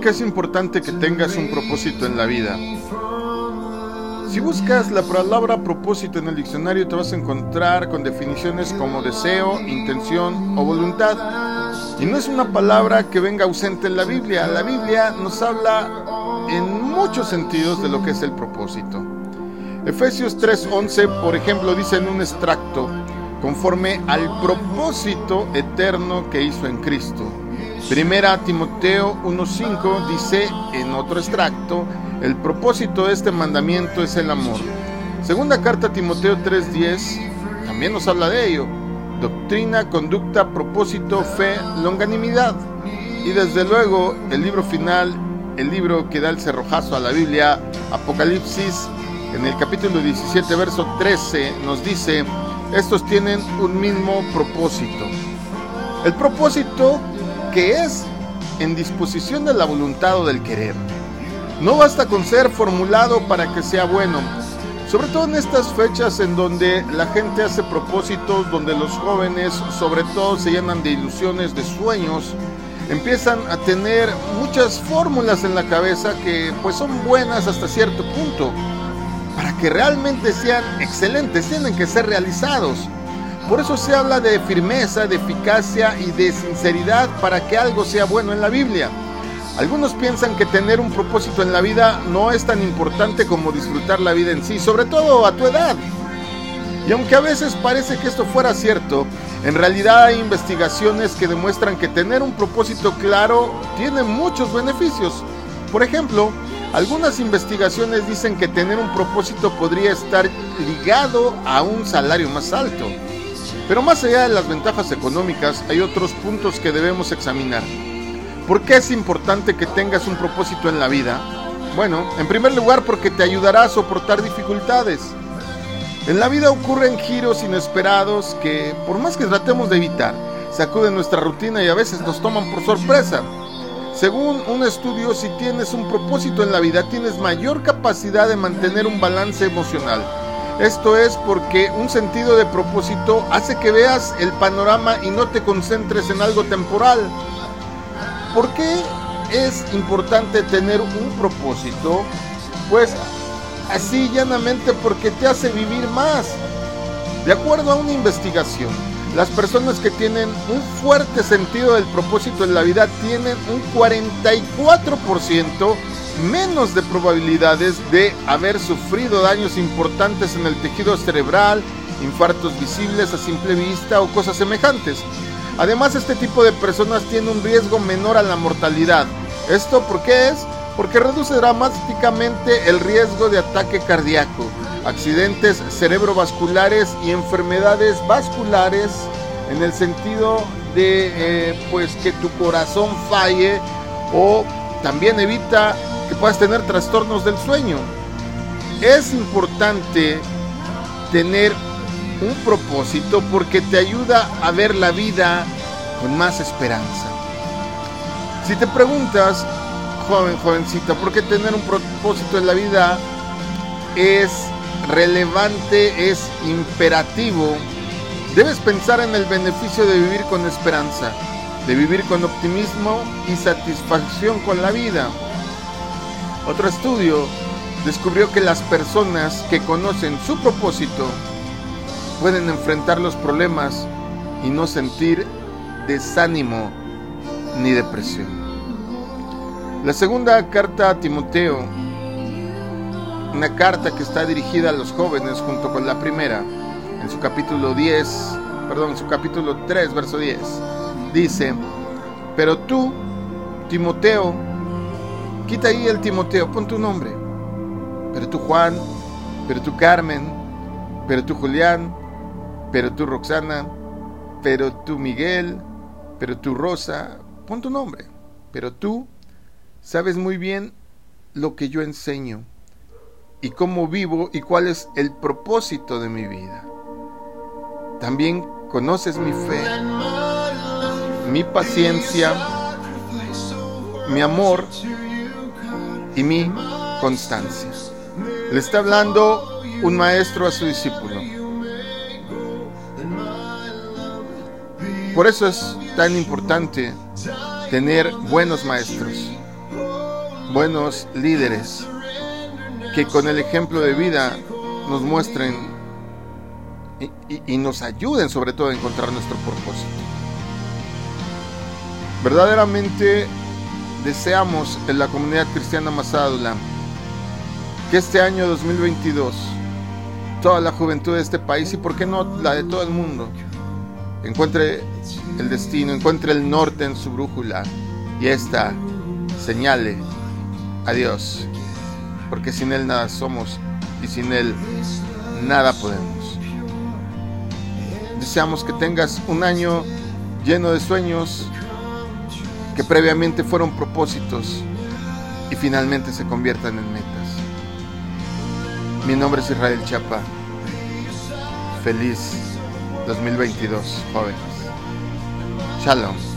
qué es importante que tengas un propósito en la vida? Si buscas la palabra propósito en el diccionario te vas a encontrar con definiciones como deseo, intención o voluntad. Y no es una palabra que venga ausente en la Biblia. La Biblia nos habla en muchos sentidos de lo que es el propósito. Efesios 3:11, por ejemplo, dice en un extracto, conforme al propósito eterno que hizo en Cristo. Primera Timoteo 1:5 dice en otro extracto, el propósito de este mandamiento es el amor. Segunda carta Timoteo 3:10 también nos habla de ello. Doctrina, conducta, propósito, fe, longanimidad. Y desde luego el libro final, el libro que da el cerrojazo a la Biblia, Apocalipsis, en el capítulo 17, verso 13, nos dice, estos tienen un mismo propósito. El propósito que es en disposición de la voluntad o del querer. No basta con ser formulado para que sea bueno, sobre todo en estas fechas en donde la gente hace propósitos, donde los jóvenes sobre todo se llenan de ilusiones, de sueños, empiezan a tener muchas fórmulas en la cabeza que pues son buenas hasta cierto punto. Para que realmente sean excelentes tienen que ser realizados. Por eso se habla de firmeza, de eficacia y de sinceridad para que algo sea bueno en la Biblia. Algunos piensan que tener un propósito en la vida no es tan importante como disfrutar la vida en sí, sobre todo a tu edad. Y aunque a veces parece que esto fuera cierto, en realidad hay investigaciones que demuestran que tener un propósito claro tiene muchos beneficios. Por ejemplo, algunas investigaciones dicen que tener un propósito podría estar ligado a un salario más alto. Pero más allá de las ventajas económicas, hay otros puntos que debemos examinar. ¿Por qué es importante que tengas un propósito en la vida? Bueno, en primer lugar porque te ayudará a soportar dificultades. En la vida ocurren giros inesperados que, por más que tratemos de evitar, sacuden nuestra rutina y a veces nos toman por sorpresa. Según un estudio, si tienes un propósito en la vida, tienes mayor capacidad de mantener un balance emocional esto es porque un sentido de propósito hace que veas el panorama y no te concentres en algo temporal. ¿Por qué es importante tener un propósito? Pues así llanamente porque te hace vivir más. De acuerdo a una investigación, las personas que tienen un fuerte sentido del propósito en la vida tienen un 44% menos de probabilidades de haber sufrido daños importantes en el tejido cerebral, infartos visibles a simple vista o cosas semejantes. Además, este tipo de personas tiene un riesgo menor a la mortalidad. ¿Esto por qué es? Porque reduce dramáticamente el riesgo de ataque cardíaco, accidentes cerebrovasculares y enfermedades vasculares en el sentido de eh, pues que tu corazón falle o también evita que puedas tener trastornos del sueño. Es importante tener un propósito porque te ayuda a ver la vida con más esperanza. Si te preguntas, joven, jovencita, ¿por qué tener un propósito en la vida es relevante, es imperativo? Debes pensar en el beneficio de vivir con esperanza, de vivir con optimismo y satisfacción con la vida. Otro estudio descubrió que las personas que conocen su propósito pueden enfrentar los problemas y no sentir desánimo ni depresión. La segunda carta a Timoteo, una carta que está dirigida a los jóvenes junto con la primera, en su capítulo 10, perdón, en su capítulo 3, verso 10, dice, pero tú, Timoteo, Quita ahí el Timoteo, pon tu nombre. Pero tú Juan, pero tú Carmen, pero tú Julián, pero tú Roxana, pero tú Miguel, pero tú Rosa, pon tu nombre. Pero tú sabes muy bien lo que yo enseño y cómo vivo y cuál es el propósito de mi vida. También conoces mi fe, mi paciencia, mi amor y mi constancia. Le está hablando un maestro a su discípulo. Por eso es tan importante tener buenos maestros. buenos líderes que con el ejemplo de vida nos muestren y, nos ayuden sobre todo a encontrar nuestro propósito. Verdaderamente deseamos en la comunidad cristiana Masádula que este año 2022 toda la juventud de este país y por qué no la de todo el mundo encuentre el destino, encuentre el norte en su brújula y esta señale a Dios, porque sin Él nada somos y sin Él nada podemos. Deseamos que tengas un año lleno de sueños que previamente fueron propósitos y finalmente se conviertan en metas. Mi nombre es Israel Chapa. Feliz 2022, jóvenes. Shalom.